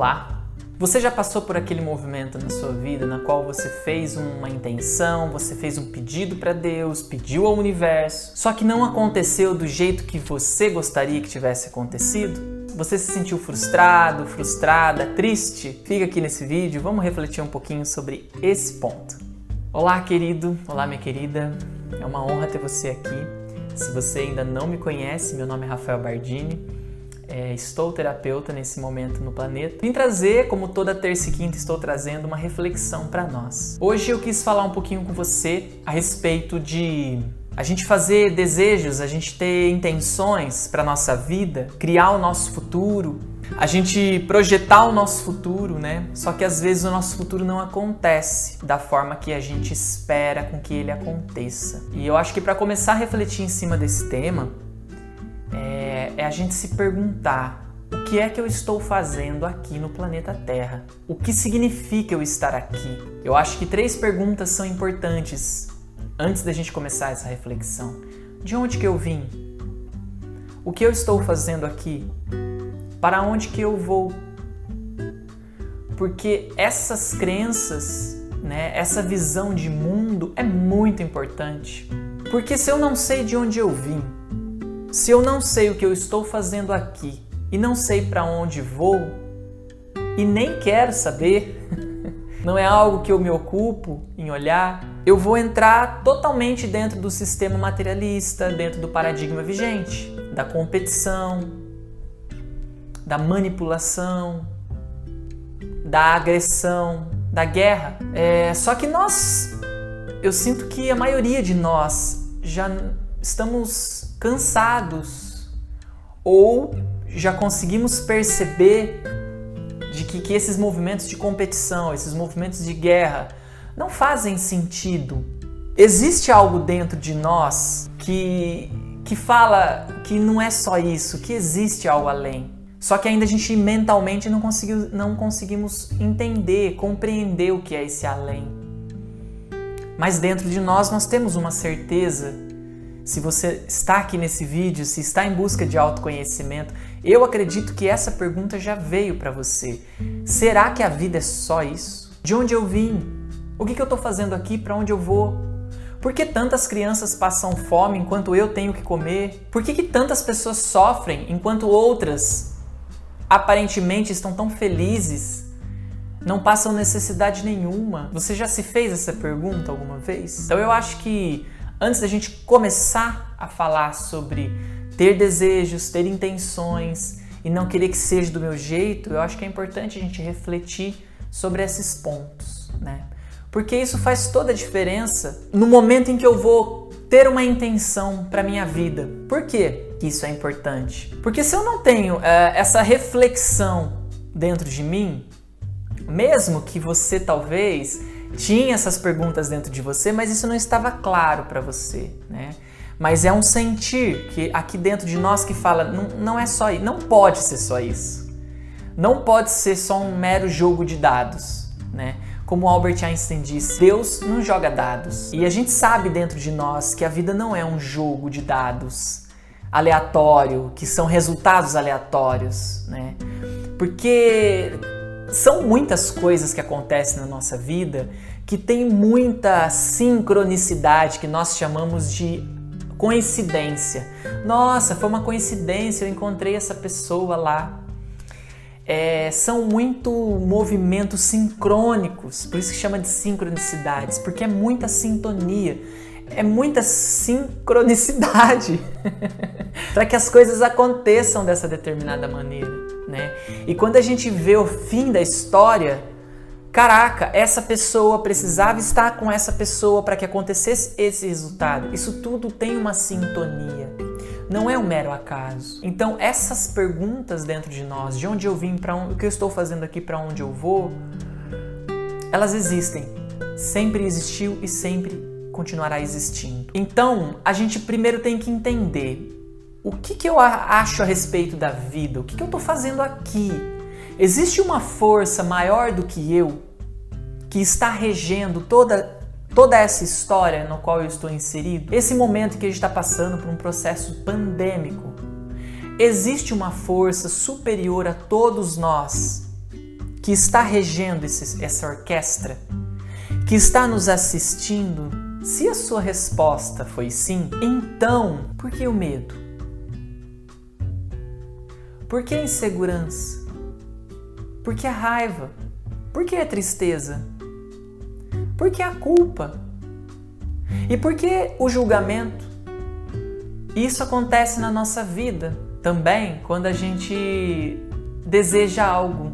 Olá! Você já passou por aquele movimento na sua vida na qual você fez uma intenção, você fez um pedido para Deus, pediu ao universo, só que não aconteceu do jeito que você gostaria que tivesse acontecido? Você se sentiu frustrado, frustrada, triste? Fica aqui nesse vídeo, vamos refletir um pouquinho sobre esse ponto. Olá, querido, olá, minha querida, é uma honra ter você aqui. Se você ainda não me conhece, meu nome é Rafael Bardini é, estou terapeuta nesse momento no planeta. Vim trazer, como toda terça e quinta, estou trazendo uma reflexão para nós. Hoje eu quis falar um pouquinho com você a respeito de a gente fazer desejos, a gente ter intenções para nossa vida, criar o nosso futuro, a gente projetar o nosso futuro, né? Só que às vezes o nosso futuro não acontece da forma que a gente espera com que ele aconteça. E eu acho que para começar a refletir em cima desse tema, é a gente se perguntar o que é que eu estou fazendo aqui no planeta Terra? O que significa eu estar aqui? Eu acho que três perguntas são importantes antes da gente começar essa reflexão. De onde que eu vim? O que eu estou fazendo aqui? Para onde que eu vou? Porque essas crenças, né, essa visão de mundo é muito importante. Porque se eu não sei de onde eu vim, se eu não sei o que eu estou fazendo aqui e não sei para onde vou e nem quero saber, não é algo que eu me ocupo em olhar, eu vou entrar totalmente dentro do sistema materialista, dentro do paradigma vigente, da competição, da manipulação, da agressão, da guerra. É, só que nós, eu sinto que a maioria de nós já estamos cansados ou já conseguimos perceber de que, que esses movimentos de competição, esses movimentos de guerra não fazem sentido. Existe algo dentro de nós que, que fala que não é só isso, que existe algo além. Só que ainda a gente mentalmente não, conseguiu, não conseguimos entender, compreender o que é esse além. Mas dentro de nós nós temos uma certeza se você está aqui nesse vídeo, se está em busca de autoconhecimento, eu acredito que essa pergunta já veio para você. Será que a vida é só isso? De onde eu vim? O que, que eu estou fazendo aqui? Para onde eu vou? Por que tantas crianças passam fome enquanto eu tenho que comer? Por que, que tantas pessoas sofrem enquanto outras aparentemente estão tão felizes? Não passam necessidade nenhuma. Você já se fez essa pergunta alguma vez? Então eu acho que antes da gente começar a falar sobre ter desejos, ter intenções e não querer que seja do meu jeito, eu acho que é importante a gente refletir sobre esses pontos, né? Porque isso faz toda a diferença no momento em que eu vou ter uma intenção para minha vida. Por que isso é importante? Porque se eu não tenho uh, essa reflexão dentro de mim, mesmo que você talvez tinha essas perguntas dentro de você, mas isso não estava claro para você, né? Mas é um sentir que aqui dentro de nós que fala, não, não é só isso, não pode ser só isso. Não pode ser só um mero jogo de dados, né? Como Albert Einstein disse, Deus não joga dados. E a gente sabe dentro de nós que a vida não é um jogo de dados aleatório, que são resultados aleatórios, né? Porque são muitas coisas que acontecem na nossa vida que tem muita sincronicidade que nós chamamos de coincidência. Nossa, foi uma coincidência, eu encontrei essa pessoa lá. É, são muito movimentos sincrônicos, por isso que chama de sincronicidades, porque é muita sintonia, é muita sincronicidade para que as coisas aconteçam dessa determinada maneira né? E quando a gente vê o fim da história, caraca, essa pessoa precisava estar com essa pessoa para que acontecesse esse resultado. Isso tudo tem uma sintonia. Não é um mero acaso. Então, essas perguntas dentro de nós, de onde eu vim, para o que eu estou fazendo aqui, para onde eu vou, elas existem. Sempre existiu e sempre continuará existindo. Então, a gente primeiro tem que entender o que, que eu acho a respeito da vida? O que, que eu estou fazendo aqui? Existe uma força maior do que eu que está regendo toda, toda essa história no qual eu estou inserido? Esse momento que a gente está passando por um processo pandêmico. Existe uma força superior a todos nós que está regendo esse, essa orquestra, que está nos assistindo, se a sua resposta foi sim, então por que o medo? Por que insegurança? Por que a raiva? Por que a tristeza? Por que a culpa? E por que o julgamento? Isso acontece na nossa vida também quando a gente deseja algo,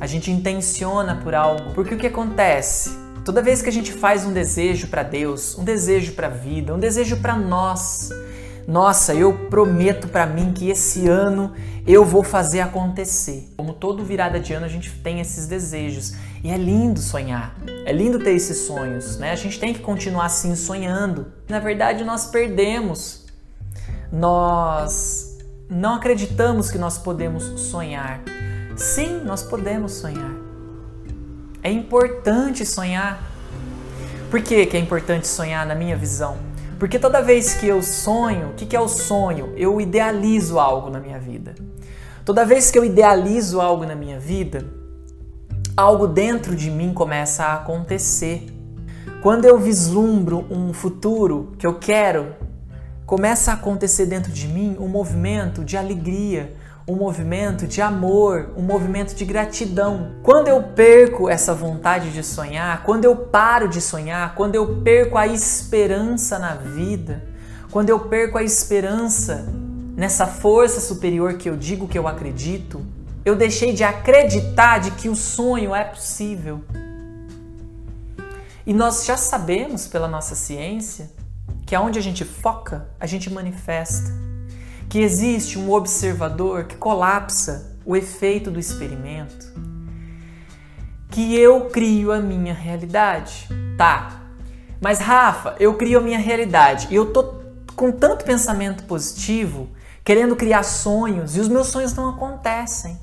a gente intenciona por algo. Porque o que acontece? Toda vez que a gente faz um desejo para Deus, um desejo para a vida, um desejo para nós, nossa, eu prometo para mim que esse ano eu vou fazer acontecer. Como todo virada de ano a gente tem esses desejos e é lindo sonhar. É lindo ter esses sonhos, né? A gente tem que continuar assim sonhando. Na verdade, nós perdemos. Nós não acreditamos que nós podemos sonhar. Sim, nós podemos sonhar. É importante sonhar. Por que, que é importante sonhar na minha visão? Porque toda vez que eu sonho, o que, que é o sonho? Eu idealizo algo na minha vida. Toda vez que eu idealizo algo na minha vida, algo dentro de mim começa a acontecer. Quando eu vislumbro um futuro que eu quero, começa a acontecer dentro de mim um movimento de alegria, um movimento de amor, um movimento de gratidão. Quando eu perco essa vontade de sonhar, quando eu paro de sonhar, quando eu perco a esperança na vida, quando eu perco a esperança nessa força superior que eu digo que eu acredito, eu deixei de acreditar de que o sonho é possível. E nós já sabemos pela nossa ciência que aonde a gente foca, a gente manifesta que existe um observador que colapsa o efeito do experimento, que eu crio a minha realidade. Tá, mas Rafa, eu crio a minha realidade e eu tô com tanto pensamento positivo, querendo criar sonhos e os meus sonhos não acontecem.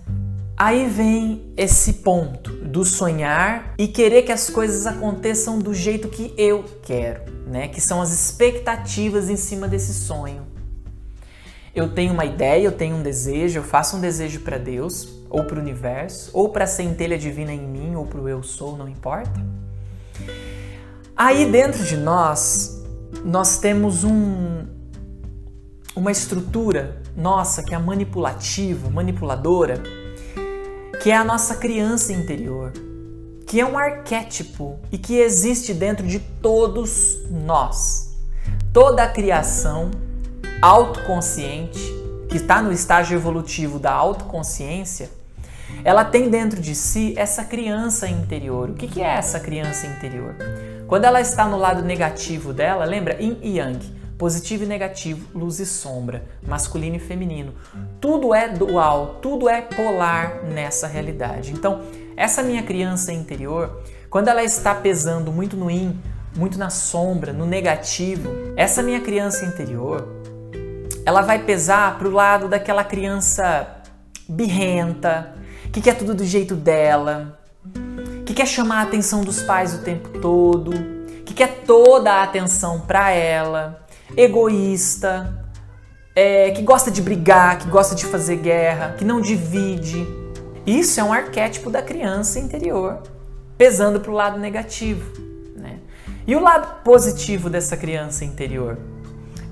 Aí vem esse ponto do sonhar e querer que as coisas aconteçam do jeito que eu quero, né? Que são as expectativas em cima desse sonho eu tenho uma ideia, eu tenho um desejo, eu faço um desejo para Deus, ou para o universo, ou para a centelha divina em mim, ou para o eu sou, não importa. Aí dentro de nós, nós temos um, uma estrutura nossa que é manipulativa, manipuladora, que é a nossa criança interior, que é um arquétipo e que existe dentro de todos nós. Toda a criação autoconsciente, que está no estágio evolutivo da autoconsciência, ela tem dentro de si essa criança interior. O que, que é essa criança interior? Quando ela está no lado negativo dela, lembra? Yin e Yang, positivo e negativo, luz e sombra, masculino e feminino. Tudo é dual, tudo é polar nessa realidade. Então, essa minha criança interior, quando ela está pesando muito no Yin, muito na sombra, no negativo, essa minha criança interior, ela vai pesar pro lado daquela criança birrenta, que quer tudo do jeito dela, que quer chamar a atenção dos pais o tempo todo, que quer toda a atenção para ela, egoísta, é, que gosta de brigar, que gosta de fazer guerra, que não divide. Isso é um arquétipo da criança interior, pesando para o lado negativo. Né? E o lado positivo dessa criança interior?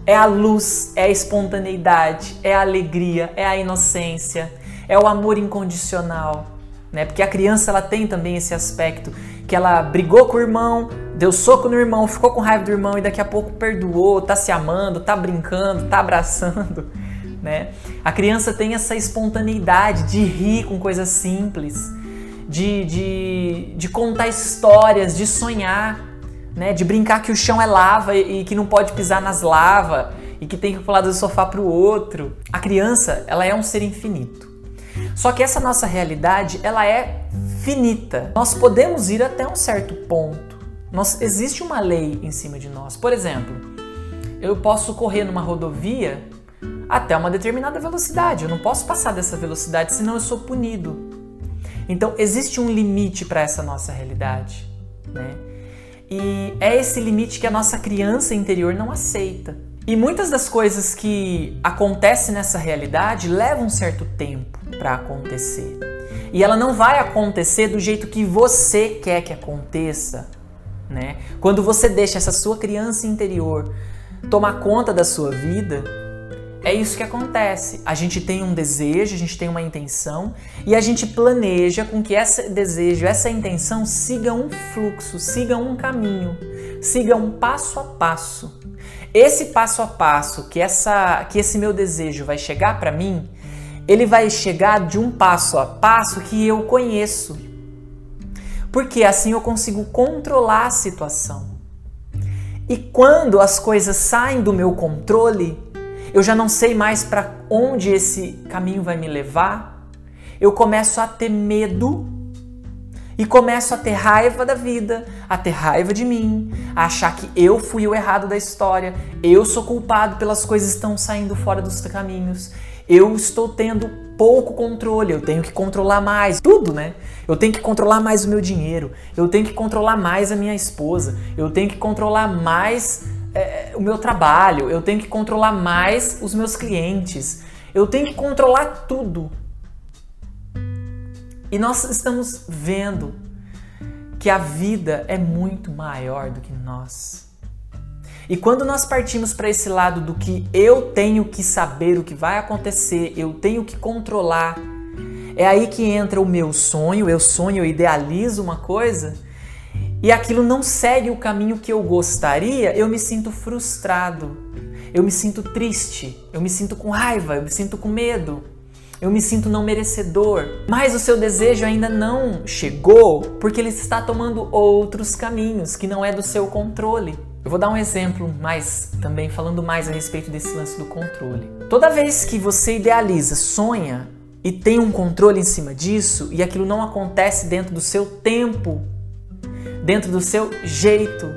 É a luz, é a espontaneidade, é a alegria, é a inocência, é o amor incondicional, né? Porque a criança ela tem também esse aspecto que ela brigou com o irmão, deu soco no irmão, ficou com raiva do irmão e daqui a pouco perdoou, tá se amando, tá brincando, tá abraçando, né? A criança tem essa espontaneidade de rir com coisas simples, de, de, de contar histórias, de sonhar né? De brincar que o chão é lava e, que não pode pisar nas lavas e que tem que pular do sofá para o outro. A criança, ela é um ser infinito. Só que essa nossa realidade, ela é finita. Nós podemos ir até um certo ponto. Nós, existe uma lei em cima de nós. Por exemplo, eu posso correr numa rodovia até uma determinada velocidade. Eu não posso passar dessa velocidade, senão eu sou punido. Então existe um limite para essa nossa realidade, né? E é esse limite que a nossa criança interior não aceita. E muitas das coisas que acontecem nessa realidade levam um certo tempo para acontecer. E ela não vai acontecer do jeito que você quer que aconteça, né? Quando você deixa essa sua criança interior tomar conta da sua vida, é isso que acontece. A gente tem um desejo, a gente tem uma intenção e a gente planeja com que esse desejo, essa intenção siga um fluxo, siga um caminho, siga um passo a passo. Esse passo a passo que essa que esse meu desejo vai chegar para mim, ele vai chegar de um passo a passo que eu conheço. Porque assim eu consigo controlar a situação. E quando as coisas saem do meu controle, eu já não sei mais para onde esse caminho vai me levar, eu começo a ter medo e começo a ter raiva da vida, a ter raiva de mim, a achar que eu fui o errado da história, eu sou culpado pelas coisas que estão saindo fora dos caminhos, eu estou tendo pouco controle, eu tenho que controlar mais tudo, né? Eu tenho que controlar mais o meu dinheiro, eu tenho que controlar mais a minha esposa, eu tenho que controlar mais é, o meu trabalho, eu tenho que controlar mais os meus clientes, eu tenho que controlar tudo. E nós estamos vendo que a vida é muito maior do que nós. E quando nós partimos para esse lado do que eu tenho que saber o que vai acontecer, eu tenho que controlar, é aí que entra o meu sonho, eu sonho, eu idealizo uma coisa e aquilo não segue o caminho que eu gostaria, eu me sinto frustrado, eu me sinto triste, eu me sinto com raiva, eu me sinto com medo, eu me sinto não merecedor. Mas o seu desejo ainda não chegou porque ele está tomando outros caminhos que não é do seu controle. Eu vou dar um exemplo mais também falando mais a respeito desse lance do controle. Toda vez que você idealiza, sonha e tem um controle em cima disso e aquilo não acontece dentro do seu tempo dentro do seu jeito,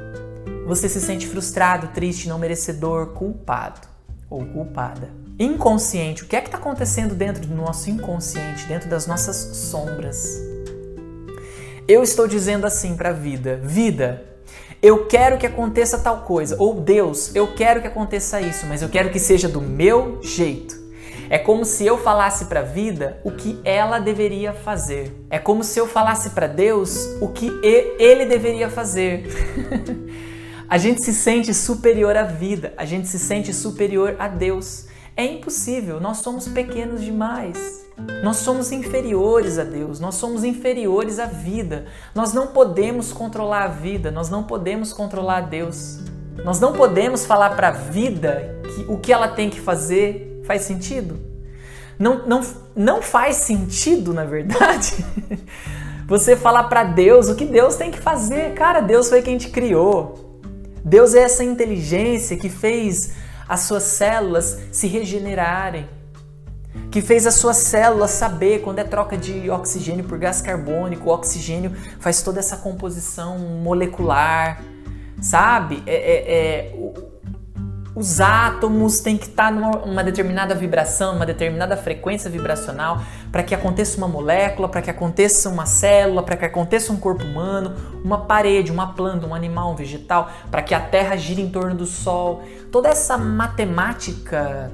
você se sente frustrado, triste, não merecedor, culpado ou culpada. Inconsciente, o que é que está acontecendo dentro do nosso inconsciente, dentro das nossas sombras? Eu estou dizendo assim para a vida: vida, eu quero que aconteça tal coisa, ou Deus, eu quero que aconteça isso, mas eu quero que seja do meu jeito. É como se eu falasse para a vida o que ela deveria fazer. É como se eu falasse para Deus o que ele deveria fazer. a gente se sente superior à vida, a gente se sente superior a Deus. É impossível, nós somos pequenos demais. Nós somos inferiores a Deus, nós somos inferiores à vida. Nós não podemos controlar a vida, nós não podemos controlar a Deus. Nós não podemos falar para a vida que, o que ela tem que fazer Faz sentido? Não, não, não faz sentido, na verdade, você falar para Deus o que Deus tem que fazer. Cara, Deus foi quem te criou. Deus é essa inteligência que fez as suas células se regenerarem, que fez as suas células saber quando é troca de oxigênio por gás carbônico, o oxigênio faz toda essa composição molecular, sabe? É, é, é os átomos têm que estar numa determinada vibração, uma determinada frequência vibracional para que aconteça uma molécula, para que aconteça uma célula, para que aconteça um corpo humano, uma parede, uma planta, um animal, um vegetal, para que a Terra gire em torno do Sol. Toda essa matemática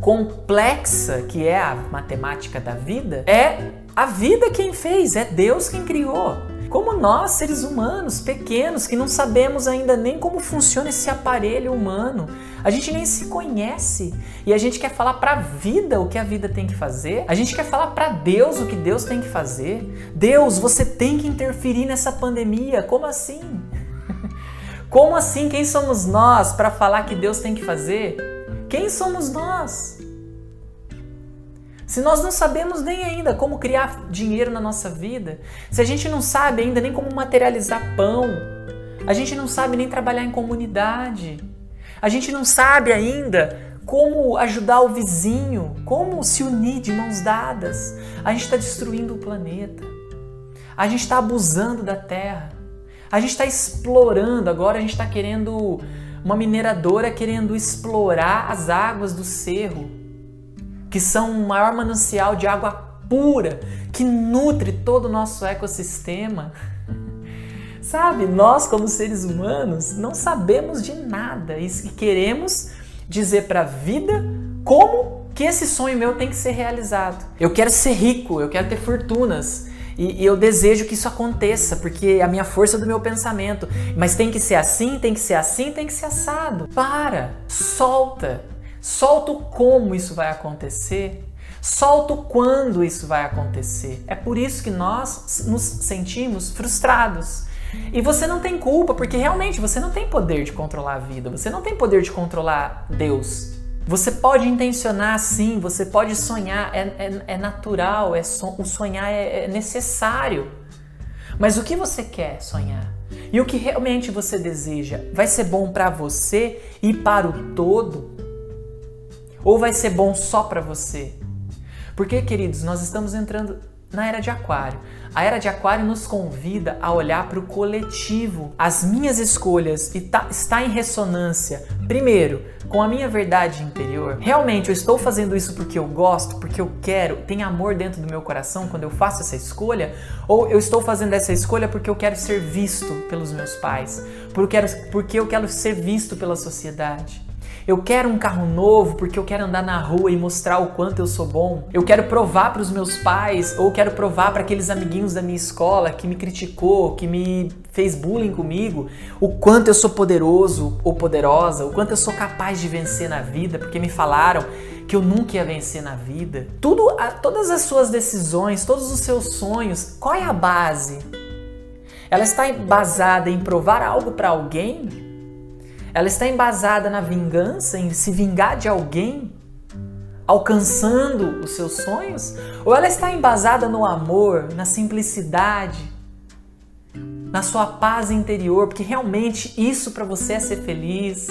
complexa que é a matemática da vida é a vida quem fez, é Deus quem criou. Como nós, seres humanos pequenos, que não sabemos ainda nem como funciona esse aparelho humano, a gente nem se conhece e a gente quer falar para a vida o que a vida tem que fazer, a gente quer falar para Deus o que Deus tem que fazer. Deus, você tem que interferir nessa pandemia. Como assim? Como assim? Quem somos nós para falar que Deus tem que fazer? Quem somos nós? Se nós não sabemos nem ainda como criar dinheiro na nossa vida, se a gente não sabe ainda nem como materializar pão, a gente não sabe nem trabalhar em comunidade, a gente não sabe ainda como ajudar o vizinho, como se unir de mãos dadas, a gente está destruindo o planeta, a gente está abusando da terra, a gente está explorando, agora a gente está querendo uma mineradora querendo explorar as águas do cerro que são o maior manancial de água pura que nutre todo o nosso ecossistema. Sabe, nós como seres humanos não sabemos de nada e queremos dizer para a vida como que esse sonho meu tem que ser realizado. Eu quero ser rico, eu quero ter fortunas. E, eu desejo que isso aconteça, porque é a minha força do meu pensamento. Mas tem que ser assim, tem que ser assim, tem que ser assado. Para, solta. Solta o como isso vai acontecer. Solta o quando isso vai acontecer. É por isso que nós nos sentimos frustrados. E você não tem culpa, porque realmente você não tem poder de controlar a vida, você não tem poder de controlar Deus. Você pode intencionar sim, você pode sonhar, é, é, é natural, é so, o sonhar é, é necessário. Mas o que você quer sonhar? E o que realmente você deseja? Vai ser bom para você e para o todo? Ou vai ser bom só para você? Porque, queridos, nós estamos entrando na era de Aquário. A era de Aquário nos convida a olhar para o coletivo. As minhas escolhas está, está em ressonância, primeiro, com a minha verdade interior. Realmente eu estou fazendo isso porque eu gosto, porque eu quero, tem amor dentro do meu coração quando eu faço essa escolha? Ou eu estou fazendo essa escolha porque eu quero ser visto pelos meus pais? Porque eu quero ser visto pela sociedade? Eu quero um carro novo porque eu quero andar na rua e mostrar o quanto eu sou bom. Eu quero provar para os meus pais ou quero provar para aqueles amiguinhos da minha escola que me criticou, que me fez bullying comigo, o quanto eu sou poderoso ou poderosa, o quanto eu sou capaz de vencer na vida, porque me falaram que eu nunca ia vencer na vida. Tudo, todas as suas decisões, todos os seus sonhos, qual é a base? Ela está embasada em provar algo para alguém ela está embasada na vingança, em se vingar de alguém, alcançando os seus sonhos? Ou ela está embasada no amor, na simplicidade, na sua paz interior, porque realmente isso para você é ser feliz?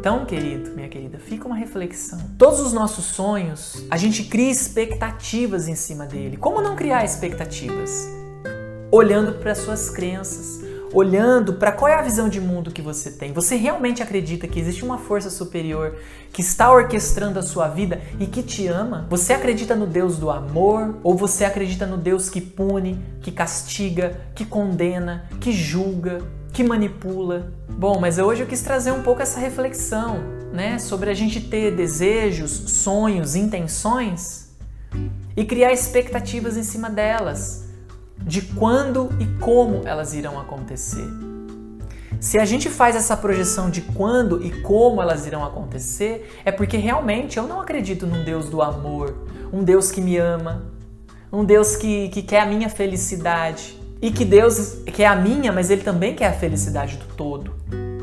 Então, querido, minha querida, fica uma reflexão. Todos os nossos sonhos, a gente cria expectativas em cima dele. Como não criar expectativas? Olhando para suas crenças, olhando para qual é a visão de mundo que você tem. Você realmente acredita que existe uma força superior que está orquestrando a sua vida e que te ama? Você acredita no Deus do amor ou você acredita no Deus que pune, que castiga, que condena, que julga, que manipula? Bom, mas hoje eu quis trazer um pouco essa reflexão, né, sobre a gente ter desejos, sonhos, intenções e criar expectativas em cima delas de quando e como elas irão acontecer. Se a gente faz essa projeção de quando e como elas irão acontecer, é porque realmente eu não acredito num Deus do amor, um Deus que me ama, um Deus que, que quer a minha felicidade. E que Deus quer a minha, mas Ele também quer a felicidade do todo,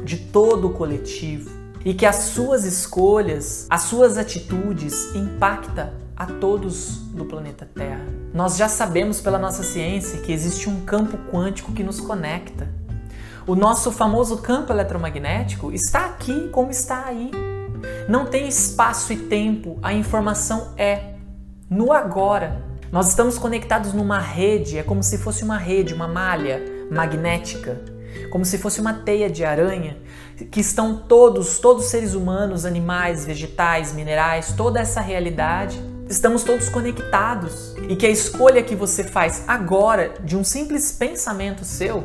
de todo o coletivo. E que as suas escolhas, as suas atitudes impactam a todos do planeta Terra. Nós já sabemos pela nossa ciência que existe um campo quântico que nos conecta. O nosso famoso campo eletromagnético está aqui como está aí. Não tem espaço e tempo, a informação é no agora. Nós estamos conectados numa rede, é como se fosse uma rede, uma malha magnética, como se fosse uma teia de aranha, que estão todos, todos os seres humanos, animais, vegetais, minerais, toda essa realidade estamos todos conectados. E que a escolha que você faz agora de um simples pensamento seu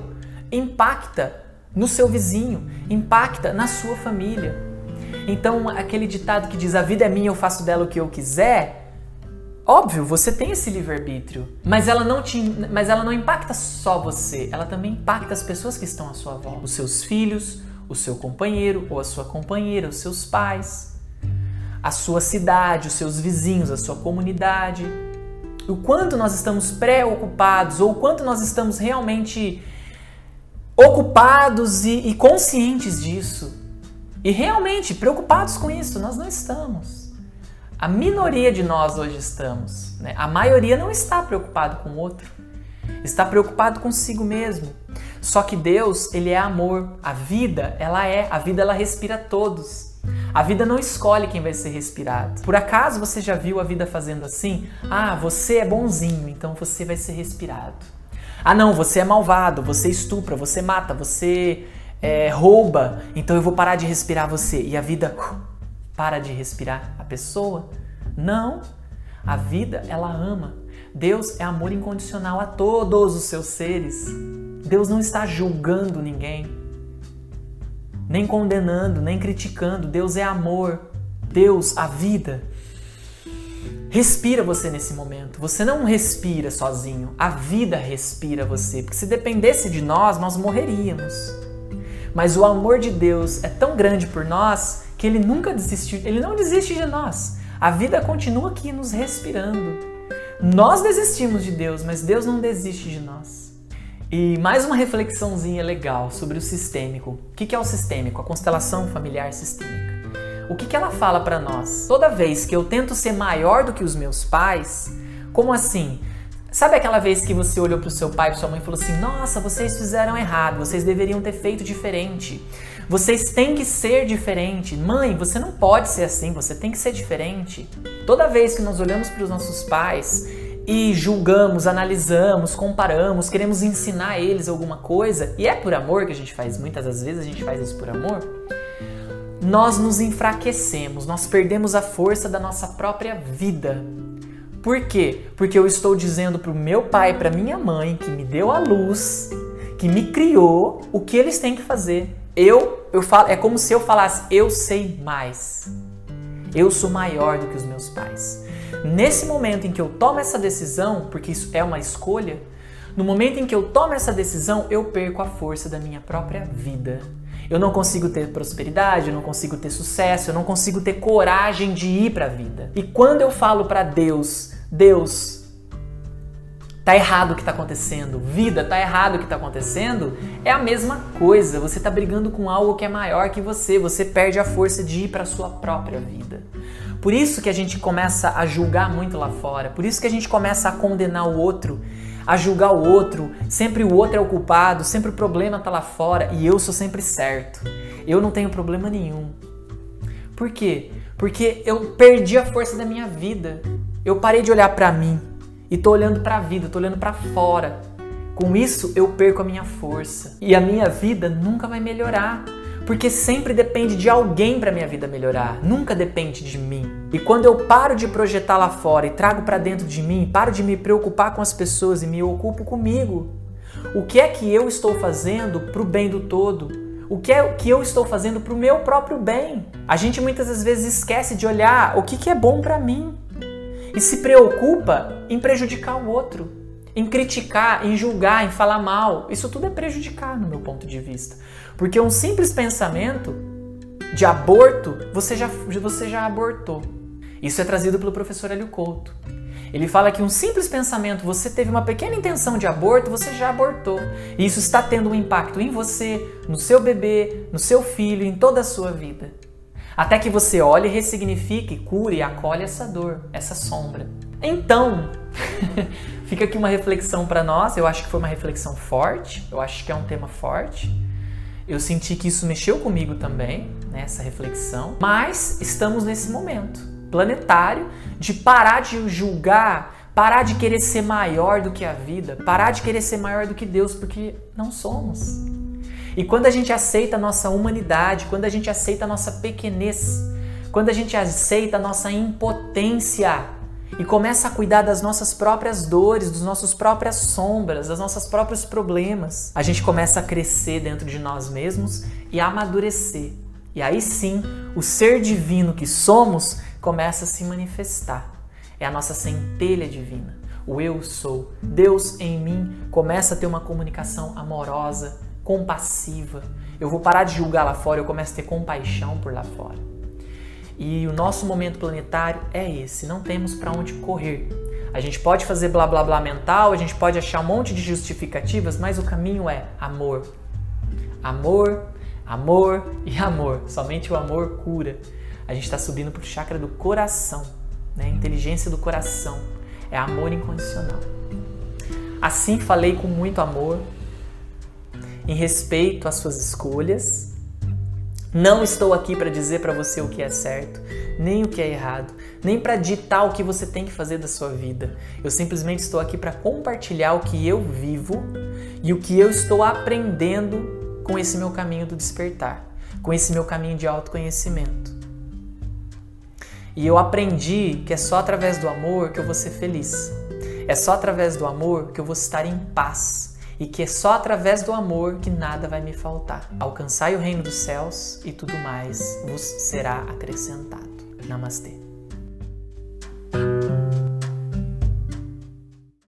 impacta no seu vizinho, impacta na sua família. Então, aquele ditado que diz a vida é minha, eu faço dela o que eu quiser, óbvio, você tem esse livre-arbítrio, mas ela não te, mas ela não impacta só você, ela também impacta as pessoas que estão à sua volta, os seus filhos, o seu companheiro ou a sua companheira, os seus pais a sua cidade, os seus vizinhos, a sua comunidade. O quanto nós estamos preocupados ou o quanto nós estamos realmente ocupados e, e conscientes disso. E realmente preocupados com isso, nós não estamos. A minoria de nós hoje estamos. Né? A maioria não está preocupado com o outro. Está preocupado consigo mesmo. Só que Deus, ele é amor. A vida, ela é. A vida, ela respira todos. A vida não escolhe quem vai ser respirado. Por acaso você já viu a vida fazendo assim? Ah, você é bonzinho, então você vai ser respirado. Ah, não, você é malvado, você estupra, você mata, você é, rouba, então eu vou parar de respirar você. E a vida para de respirar a pessoa? Não. A vida, ela ama. Deus é amor incondicional a todos os seus seres. Deus não está julgando ninguém nem condenando, nem criticando. Deus é amor. Deus, a vida, respira você nesse momento. Você não respira sozinho, a vida respira você, porque se dependesse de nós, nós morreríamos. Mas o amor de Deus é tão grande por nós que ele nunca desistiu, ele não desiste de nós. A vida continua aqui nos respirando. Nós desistimos de Deus, mas Deus não desiste de nós. E mais uma reflexãozinha legal sobre o sistêmico. O que é o sistêmico? A constelação familiar sistêmica. O que ela fala para nós? Toda vez que eu tento ser maior do que os meus pais, como assim? Sabe aquela vez que você olhou para o seu pai e sua mãe e falou assim: Nossa, vocês fizeram errado, vocês deveriam ter feito diferente. Vocês têm que ser diferente. Mãe, você não pode ser assim, você tem que ser diferente. Toda vez que nós olhamos para os nossos pais e julgamos, analisamos, comparamos, queremos ensinar eles alguma coisa, e é por amor que a gente faz, muitas das vezes a gente faz isso por amor, nós nos enfraquecemos, nós perdemos a força da nossa própria vida. Por quê? Porque eu estou dizendo para o meu pai, para minha mãe, que me deu a luz, que me criou, o que eles têm que fazer. Eu, eu falo, é como se eu falasse, eu sei mais. Eu sou maior do que os meus pais. Nesse momento em que eu tomo essa decisão, porque isso é uma escolha, no momento em que eu tomo essa decisão, eu perco a força da minha própria vida. Eu não consigo ter prosperidade, eu não consigo ter sucesso, eu não consigo ter coragem de ir para a vida. E quando eu falo para Deus, Deus, tá errado o que tá acontecendo, vida, tá errado o que tá acontecendo, é a mesma coisa. Você tá brigando com algo que é maior que você, você perde a força de ir para sua própria vida. Por isso que a gente começa a julgar muito lá fora, por isso que a gente começa a condenar o outro, a julgar o outro, sempre o outro é o culpado, sempre o problema tá lá fora e eu sou sempre certo. Eu não tenho problema nenhum. Por quê? Porque eu perdi a força da minha vida. Eu parei de olhar para mim e tô olhando para a vida, tô olhando para fora. Com isso eu perco a minha força e a minha vida nunca vai melhorar, porque sempre depende de alguém para minha vida melhorar, nunca depende de mim. E quando eu paro de projetar lá fora e trago para dentro de mim, paro de me preocupar com as pessoas e me ocupo comigo, o que é que eu estou fazendo para o bem do todo? O que é que eu estou fazendo para o meu próprio bem? A gente muitas vezes esquece de olhar o que, que é bom para mim e se preocupa em prejudicar o outro, em criticar, em julgar, em falar mal. Isso tudo é prejudicar no meu ponto de vista. Porque um simples pensamento de aborto, você já, você já abortou. Isso é trazido pelo professor Hélio Couto. Ele fala que um simples pensamento, você teve uma pequena intenção de aborto, você já abortou. E isso está tendo um impacto em você, no seu bebê, no seu filho, em toda a sua vida. Até que você olhe, ressignifique, cure e acolhe essa dor, essa sombra. Então, fica aqui uma reflexão para nós. Eu acho que foi uma reflexão forte, eu acho que é um tema forte. Eu senti que isso mexeu comigo também, nessa né, reflexão. Mas estamos nesse momento planetário de parar de julgar, parar de querer ser maior do que a vida, parar de querer ser maior do que Deus, porque não somos. E quando a gente aceita a nossa humanidade, quando a gente aceita a nossa pequenez, quando a gente aceita a nossa impotência e começa a cuidar das nossas próprias dores, dos nossos próprias sombras, das nossas próprios problemas, a gente começa a crescer dentro de nós mesmos e a amadurecer. E aí sim, o ser divino que somos começa a se manifestar. É a nossa centelha divina. O eu sou. Deus em mim começa a ter uma comunicação amorosa, compassiva. Eu vou parar de julgar lá fora, eu começo a ter compaixão por lá fora. E o nosso momento planetário é esse, não temos para onde correr. A gente pode fazer blá blá blá mental, a gente pode achar um monte de justificativas, mas o caminho é amor. Amor, amor e amor. Somente o amor cura. A gente está subindo para o chakra do coração, né? inteligência do coração. É amor incondicional. Assim falei com muito amor, em respeito às suas escolhas. Não estou aqui para dizer para você o que é certo, nem o que é errado, nem para ditar o que você tem que fazer da sua vida. Eu simplesmente estou aqui para compartilhar o que eu vivo e o que eu estou aprendendo com esse meu caminho do despertar, com esse meu caminho de autoconhecimento. E eu aprendi que é só através do amor que eu vou ser feliz. É só através do amor que eu vou estar em paz e que é só através do amor que nada vai me faltar. Alcançai o reino dos céus e tudo mais vos será acrescentado. Namastê.